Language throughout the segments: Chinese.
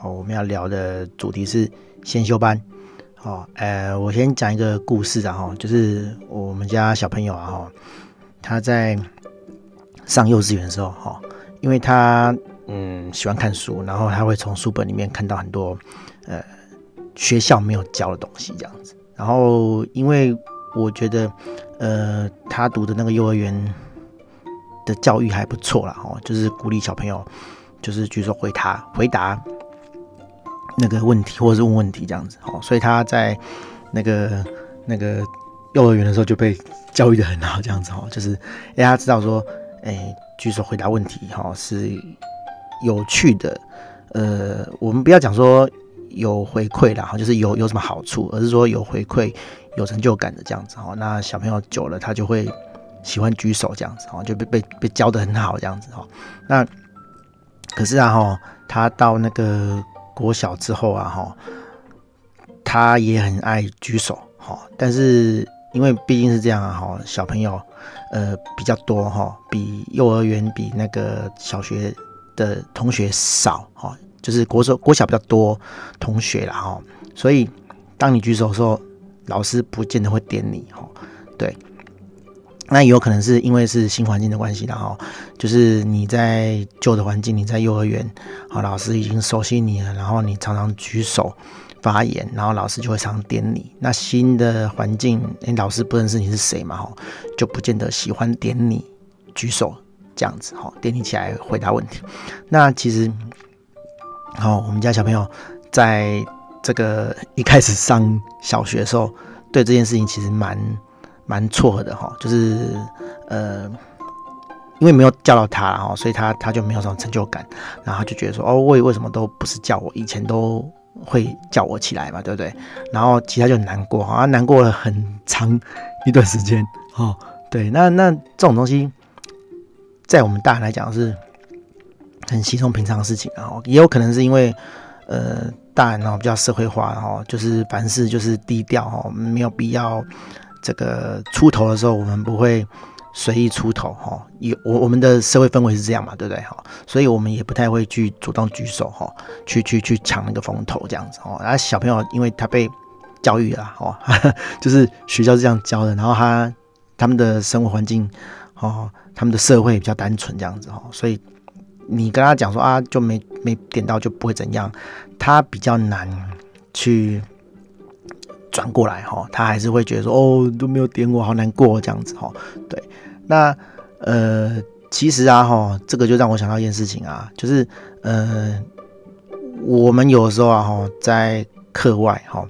哦，我们要聊的主题是。先修班，哦，呃，我先讲一个故事啊，哈，就是我们家小朋友啊，哈，他在上幼稚园的时候，哈，因为他嗯喜欢看书，然后他会从书本里面看到很多呃学校没有教的东西这样子，然后因为我觉得呃他读的那个幼儿园的教育还不错啦，哦，就是鼓励小朋友就是举手回答回答。那个问题，或者是问问题这样子，哦，所以他在那个那个幼儿园的时候就被教育的很好，这样子，哦，就是让他知道说，哎，举手回答问题，哈，是有趣的，呃，我们不要讲说有回馈啦，哈，就是有有什么好处，而是说有回馈、有成就感的这样子，哈，那小朋友久了，他就会喜欢举手这样子，哈，就被被被教的很好这样子，哈，那可是啊，哈，他到那个。国小之后啊，哈，他也很爱举手，哈，但是因为毕竟是这样啊，哈，小朋友呃比较多，哈，比幼儿园比那个小学的同学少，哈，就是国手国小比较多同学啦，哈，所以当你举手的时候，老师不见得会点你，哈，对。那也有可能是因为是新环境的关系，然后就是你在旧的环境，你在幼儿园，好，老师已经熟悉你了，然后你常常举手发言，然后老师就会常常点你。那新的环境，诶，老师不认识你是谁嘛，哈，就不见得喜欢点你举手这样子，哈，点你起来回答问题。那其实，好，我们家小朋友在这个一开始上小学的时候，对这件事情其实蛮。蛮错愕的哈，就是呃，因为没有叫到他哈，所以他他就没有什么成就感，然后就觉得说哦，为为什么都不是叫我，以前都会叫我起来嘛，对不对？然后其他就很难过哈，难过了很长一段时间哦。对，那那这种东西，在我们大人来讲是很稀松平常的事情，然后也有可能是因为呃大人哦比较社会化，然后就是凡事就是低调哦，没有必要。这个出头的时候，我们不会随意出头哈。有我我们的社会氛围是这样嘛，对不对哈？所以我们也不太会去主动举手哈，去去去抢那个风头这样子哦。然后小朋友因为他被教育了哦，就是学校是这样教的，然后他他们的生活环境哦，他们的社会比较单纯这样子哦，所以你跟他讲说啊，就没没点到就不会怎样，他比较难去。转过来哈，他还是会觉得说哦，都没有点我，好难过这样子哈。对，那呃，其实啊哈，这个就让我想到一件事情啊，就是呃，我们有的时候啊哈，在课外哈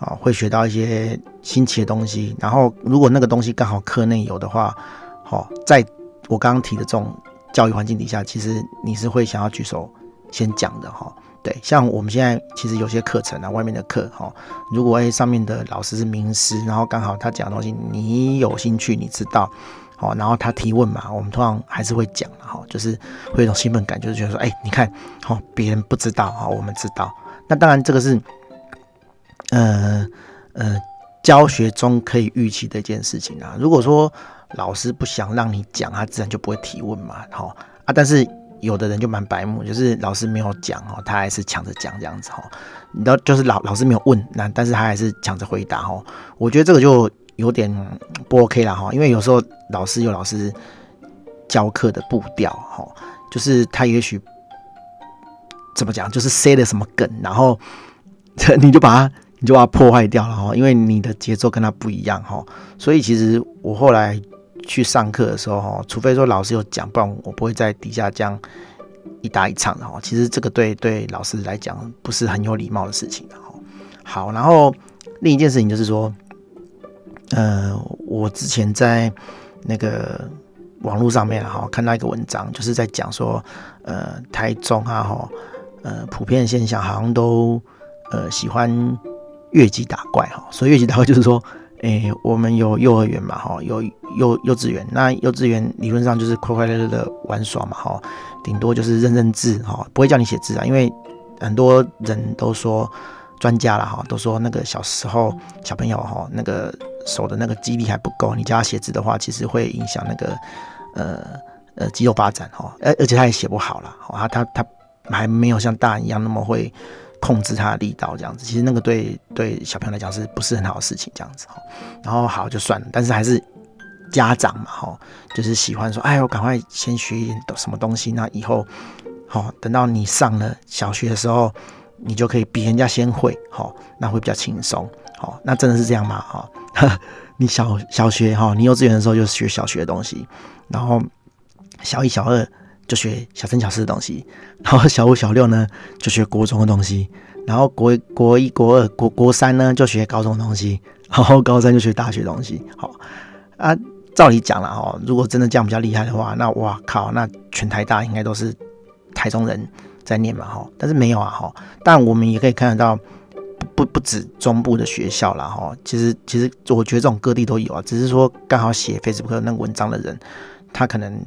啊会学到一些新奇的东西，然后如果那个东西刚好课内有的话，好，在我刚刚提的这种教育环境底下，其实你是会想要举手先讲的哈。对，像我们现在其实有些课程啊，外面的课哈，如果诶上面的老师是名师，然后刚好他讲的东西你有兴趣，你知道，好，然后他提问嘛，我们通常还是会讲哈，就是会有一种兴奋感，就是觉得说，哎，你看，好，别人不知道哈，我们知道。那当然这个是，呃呃，教学中可以预期的一件事情啊。如果说老师不想让你讲，他自然就不会提问嘛，好啊，但是。有的人就蛮白目，就是老师没有讲哦，他还是抢着讲这样子哦。你知道，就是老老师没有问，那但是他还是抢着回答哦。我觉得这个就有点不 OK 了哈，因为有时候老师有老师教课的步调哈，就是他也许怎么讲，就是塞了什么梗，然后 你就把他你就把它破坏掉了哈，因为你的节奏跟他不一样哈。所以其实我后来。去上课的时候，除非说老师有讲，不然我不会在底下这样一搭一唱的哈。其实这个对对老师来讲不是很有礼貌的事情的哈。好，然后另一件事情就是说，呃，我之前在那个网络上面哈看到一个文章，就是在讲说，呃，台中啊哈，呃，普遍现象好像都呃喜欢越级打怪哈。所以越级打怪就是说，诶，我们有幼儿园嘛哈，有幼幼稚园，那幼稚园理论上就是快快乐乐的玩耍嘛哈，顶多就是认认字哈，不会叫你写字啊，因为很多人都说。专家了哈，都说那个小时候小朋友哈，那个手的那个肌力还不够，你教他写字的话，其实会影响那个呃呃肌肉发展哈，而而且他也写不好了，他他他还没有像大人一样那么会控制他的力道这样子，其实那个对对小朋友来讲是不是很好的事情这样子哈，然后好就算了，但是还是家长嘛哈，就是喜欢说，哎呦，赶快先学一点什么东西，那以后好等到你上了小学的时候。你就可以比人家先会，好，那会比较轻松，好，那真的是这样吗？哈，你小小学哈，你幼稚园的时候就学小学的东西，然后小一、小二就学小三、小四的东西，然后小五、小六呢就学国中的东西，然后国国一、国二、国国三呢就学高中的东西，然后高三就学大学东西，好啊，照理讲了哈，如果真的这样比较厉害的话，那哇靠，那全台大应该都是台中人。在念嘛哈，但是没有啊哈，但我们也可以看得到，不不止中部的学校啦哈，其实其实我觉得这种各地都有啊，只是说刚好写 Facebook 那个文章的人，他可能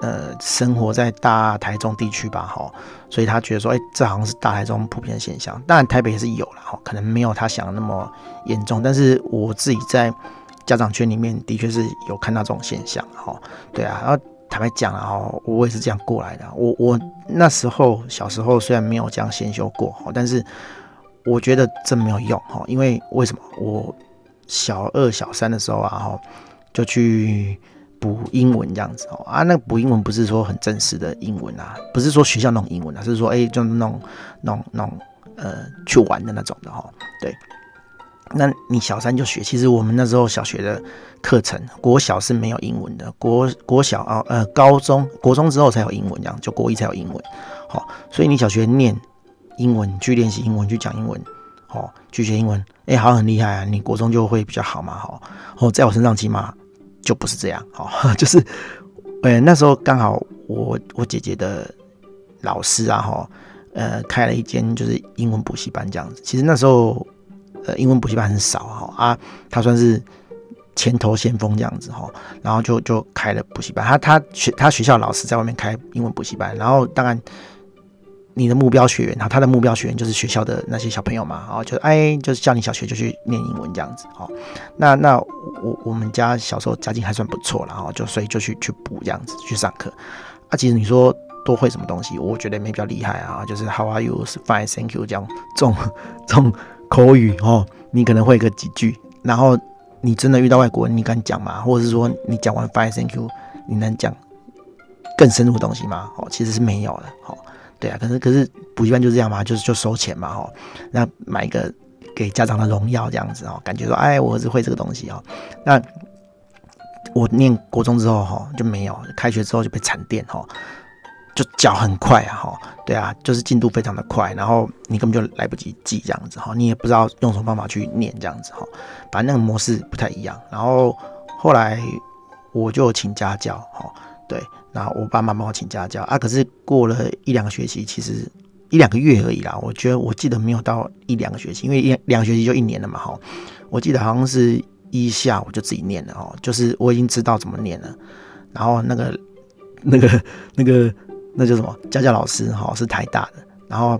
呃生活在大台中地区吧哈，所以他觉得说，哎、这好像是大台中普遍的现象，当然台北也是有了哈，可能没有他想的那么严重，但是我自己在家长圈里面的确是有看到这种现象哈，对啊，然后。坦白讲啊，哈，我也是这样过来的。我我那时候小时候虽然没有这样先修过，哈，但是我觉得真没有用，哈，因为为什么？我小二小三的时候啊，哈，就去补英文这样子，哦，啊，那补英文不是说很正式的英文啊，不是说学校那种英文啊，是说哎，就那种那种那种呃去玩的那种的，哈，对。那你小三就学，其实我们那时候小学的课程，国小是没有英文的，国国小啊，呃，高中、国中之后才有英文，这样就国一才有英文，好，所以你小学念英文，去练习英文，去讲英文，好，去学英文，哎，好很厉害啊，你国中就会比较好嘛，好，哦，在我身上起码就不是这样，好 就是，呃，那时候刚好我我姐姐的老师啊，哈，呃，开了一间就是英文补习班这样子，其实那时候。呃，英文补习班很少哈啊，他算是前头先锋这样子哈，然后就就开了补习班。他他学他学校老师在外面开英文补习班，然后当然你的目标学员，他他的目标学员就是学校的那些小朋友嘛，然后就哎就是叫你小学就去念英文这样子哦。那那我我们家小时候家境还算不错，然后就所以就去去补这样子去上课。啊，其实你说多会什么东西，我觉得没比较厉害啊，就是 How are you? Fine, thank you 这样这种这种。口语哦，你可能会个几句，然后你真的遇到外国人，你敢讲吗？或者是说你讲完 Fine Thank you，你能讲更深入的东西吗？哦，其实是没有的。哦，对啊，可是可是补习班就是这样嘛，就是就收钱嘛，哦，那买一个给家长的荣耀这样子哦，感觉说哎，我儿子会这个东西哦。那我念国中之后哈就没有，开学之后就被惨电哈。就脚很快啊，哈，对啊，就是进度非常的快，然后你根本就来不及记这样子哈，你也不知道用什么方法去念这样子哈，反正那个模式不太一样。然后后来我就请家教哈，对，然后我爸妈帮我请家教啊，可是过了一两个学期，其实一两个月而已啦，我觉得我记得没有到一两个学期，因为一两个学期就一年了嘛，哈，我记得好像是一下我就自己念了哦，就是我已经知道怎么念了，然后那个那个那个。那叫什么家教老师哈，是台大的，然后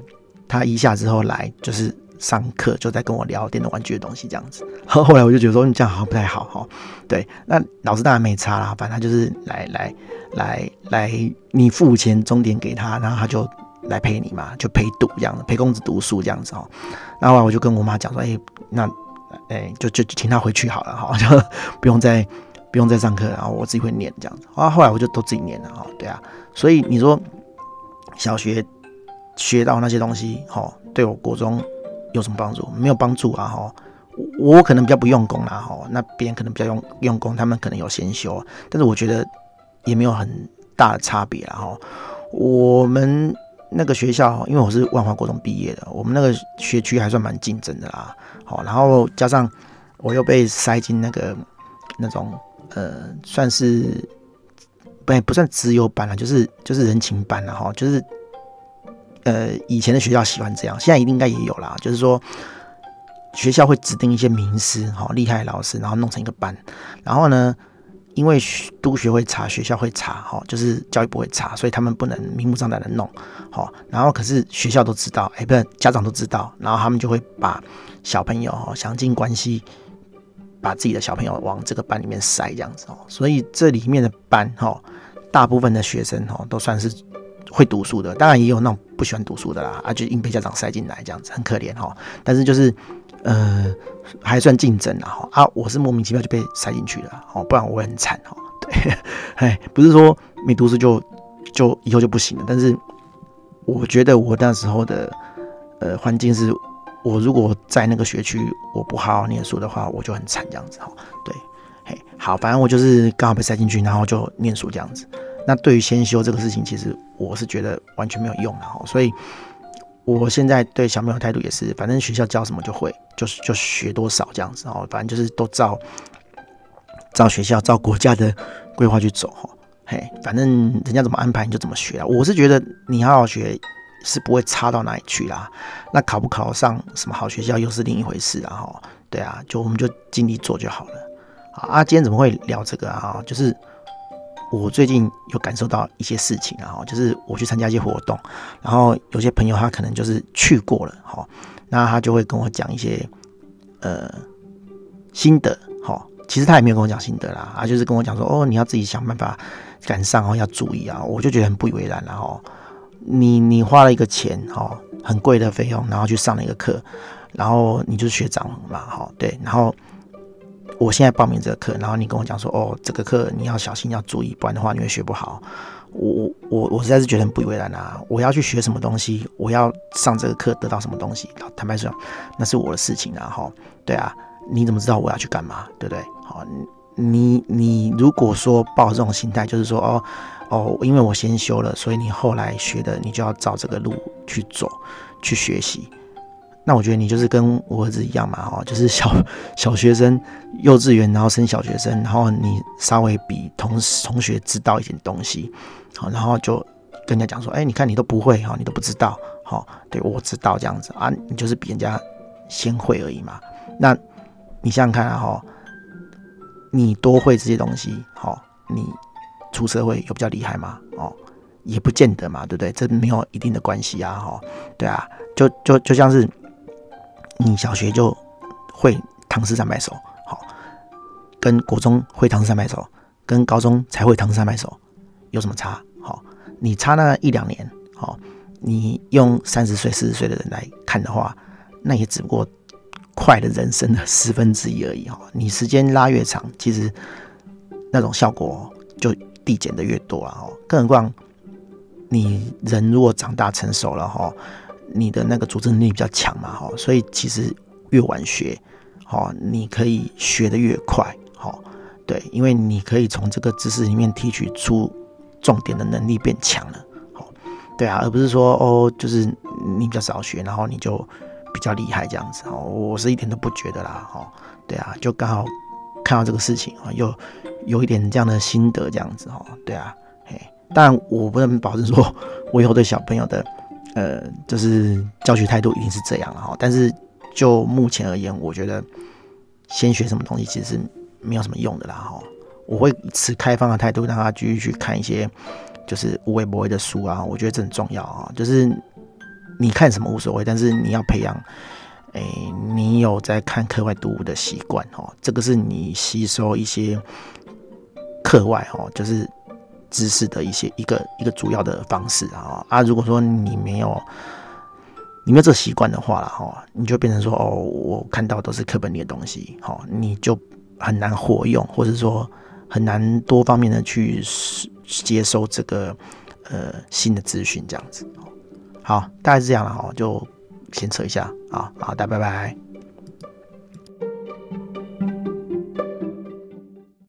他一下之后来就是上课，就在跟我聊电动玩具的东西这样子。后 后来我就觉得说，你这样好像不太好哈。对，那老师当然没差啦，反正他就是来来来来，你付钱钟点给他，然后他就来陪你嘛，就陪读这样子，陪公子读书这样子哦。然后来我就跟我妈讲说，哎，那哎就就请他回去好了哈，就不用再。不用再上课，然后我自己会念这样子。啊，后来我就都自己念了哈。对啊，所以你说小学学到那些东西，哈，对我国中有什么帮助？没有帮助啊，哈。我可能比较不用功啦，哈。那别人可能比较用用功，他们可能有先修，但是我觉得也没有很大的差别啦，哈。我们那个学校，因为我是万华国中毕业的，我们那个学区还算蛮竞争的啦。好，然后加上我又被塞进那个那种。呃，算是不不算资优班了，就是就是人情班了哈，就是呃以前的学校喜欢这样，现在一定应该也有啦，就是说学校会指定一些名师哈厉害的老师，然后弄成一个班，然后呢。因为督学会查，学校会查，哈，就是教育部会查，所以他们不能明目张胆的弄，好，然后可是学校都知道，哎，不是家长都知道，然后他们就会把小朋友哈想尽关系，把自己的小朋友往这个班里面塞，这样子哦，所以这里面的班哈，大部分的学生哈都算是会读书的，当然也有那种不喜欢读书的啦，啊，就硬被家长塞进来这样子，很可怜哈，但是就是。呃，还算竞争啊，啊，我是莫名其妙就被塞进去了，哦，不然我会很惨哦。对，哎，不是说没读书就就以后就不行了，但是我觉得我那时候的呃环境是，我如果在那个学区我不好好念书的话，我就很惨这样子哈。对，嘿，好，反正我就是刚好被塞进去，然后就念书这样子。那对于先修这个事情，其实我是觉得完全没有用的哈，所以。我现在对小朋友态度也是，反正学校教什么就会，就是就学多少这样子哦，反正就是都照照学校、照国家的规划去走哈。嘿，反正人家怎么安排你就怎么学啊。我是觉得你好好学是不会差到哪里去啦。那考不考上什么好学校又是另一回事啊哈。对啊，就我们就尽力做就好了。啊，今天怎么会聊这个啊？就是。我最近有感受到一些事情啊，就是我去参加一些活动，然后有些朋友他可能就是去过了，哈，那他就会跟我讲一些呃心得，哈，其实他也没有跟我讲心得啦，他，就是跟我讲说，哦，你要自己想办法赶上哦，要注意啊，我就觉得很不以为然了，哈，你你花了一个钱，哈，很贵的费用，然后去上了一个课，然后你就是学长嘛，哈，对，然后。我现在报名这个课，然后你跟我讲说，哦，这个课你要小心，要注意，不然的话你会学不好。我我我我实在是觉得很不以为然啊！我要去学什么东西，我要上这个课得到什么东西，坦白说，那是我的事情啊！哈，对啊，你怎么知道我要去干嘛？对不对？好，你你如果说抱这种心态，就是说，哦哦，因为我先修了，所以你后来学的，你就要照这个路去走，去学习。那我觉得你就是跟我儿子一样嘛，哈，就是小小学生，幼稚园，然后升小学生，然后你稍微比同同学知道一点东西，好，然后就跟人家讲说，哎，你看你都不会，哈，你都不知道，好，对，我知道这样子啊，你就是比人家先会而已嘛。那你想想看啊，哈，你多会这些东西，好，你出社会有比较厉害吗？哦，也不见得嘛，对不对？这没有一定的关系啊，哈，对啊，就就就像是。你小学就会唐诗三百首，好，跟国中会唐诗三百首，跟高中才会唐诗三百首，有什么差？好，你差那一两年，好，你用三十岁、四十岁的人来看的话，那也只不过快了人生的十分之一而已哈。你时间拉越长，其实那种效果就递减的越多了哈。更何况你人如果长大成熟了哈。你的那个组织能力比较强嘛，哈，所以其实越晚学，好，你可以学得越快，好，对，因为你可以从这个知识里面提取出重点的能力变强了，好，对啊，而不是说哦，就是你比较少学，然后你就比较厉害这样子，哦，我是一点都不觉得啦，哈，对啊，就刚好看到这个事情啊，又有一点这样的心得这样子，哈，对啊，嘿，当然我不能保证说我以后对小朋友的。呃，就是教学态度一定是这样了哈，但是就目前而言，我觉得先学什么东西其实是没有什么用的啦哈。我会持开放的态度，让他继续去看一些就是无微不为的书啊，我觉得这很重要啊。就是你看什么无所谓，但是你要培养，哎，你有在看课外读物的习惯哦，这个是你吸收一些课外哦，就是。知识的一些一个一个主要的方式啊啊，如果说你没有你没有这个习惯的话了哈，你就变成说哦，我看到都是课本里的东西，好，你就很难活用，或者说很难多方面的去接收这个呃新的资讯这样子。好，大概是这样了哈，就先扯一下啊，好大家，拜拜。